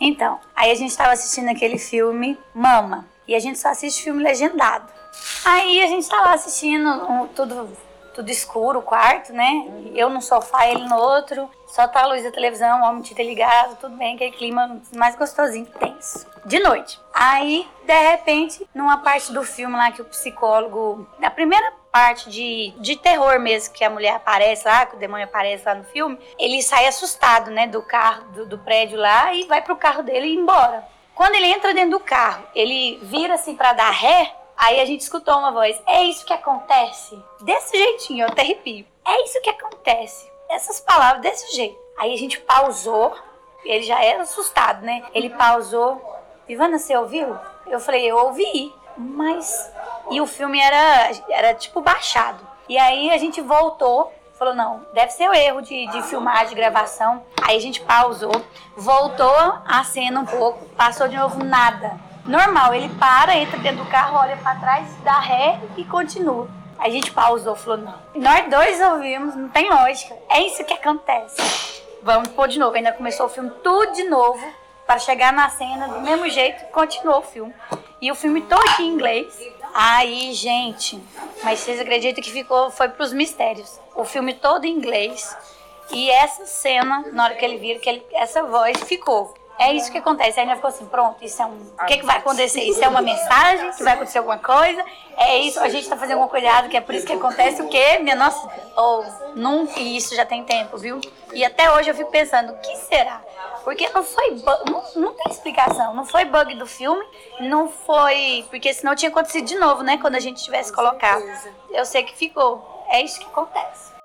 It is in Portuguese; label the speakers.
Speaker 1: Então, aí a gente estava assistindo aquele filme Mama. E a gente só assiste filme legendado. Aí a gente tá lá assistindo um, tudo, tudo escuro, o quarto, né? Eu no sofá, ele no outro. Só tá a luz da televisão, o homem tinha ligado, tudo bem, aquele clima mais gostosinho, tenso. De noite. Aí, de repente, numa parte do filme lá que o psicólogo. Na primeira parte de, de terror mesmo, que a mulher aparece lá, que o demônio aparece lá no filme, ele sai assustado, né, do carro, do, do prédio lá e vai pro carro dele e embora. Quando ele entra dentro do carro, ele vira assim para dar ré, aí a gente escutou uma voz: É isso que acontece? Desse jeitinho, eu até arrepio. É isso que acontece essas palavras desse jeito. Aí a gente pausou, ele já era assustado, né? Ele pausou. Ivana, você ouviu? Eu falei, eu ouvi, mas. E o filme era, era tipo baixado. E aí a gente voltou, falou, não, deve ser o erro de, de filmar, de gravação. Aí a gente pausou, voltou a cena um pouco, passou de novo nada. Normal, ele para, entra dentro do carro, olha para trás, dá ré e continua. A gente pausou, falou, não. Nós dois ouvimos, não tem lógica. É isso que acontece. Vamos pôr de novo. Ainda começou o filme tudo de novo. Para chegar na cena do mesmo jeito, continuou o filme. E o filme todo em inglês. Aí, gente, mas vocês acreditam que ficou, foi pros mistérios. O filme todo em inglês. E essa cena, na hora que ele vira, que ele, essa voz ficou. É isso que acontece. Aí ele ficou assim, pronto, isso é um. O que, que vai acontecer? Isso é uma mensagem? Que vai acontecer alguma coisa? É isso, a gente está fazendo alguma coisa errada, que é por isso que acontece o quê? Minha nossa. Ou oh, nunca. E isso já tem tempo, viu? E até hoje eu fico pensando, o que será? Porque não foi bug, não, não tem explicação. Não foi bug do filme, não foi. Porque senão tinha acontecido de novo, né? Quando a gente tivesse colocado. Eu sei que ficou. É isso que acontece.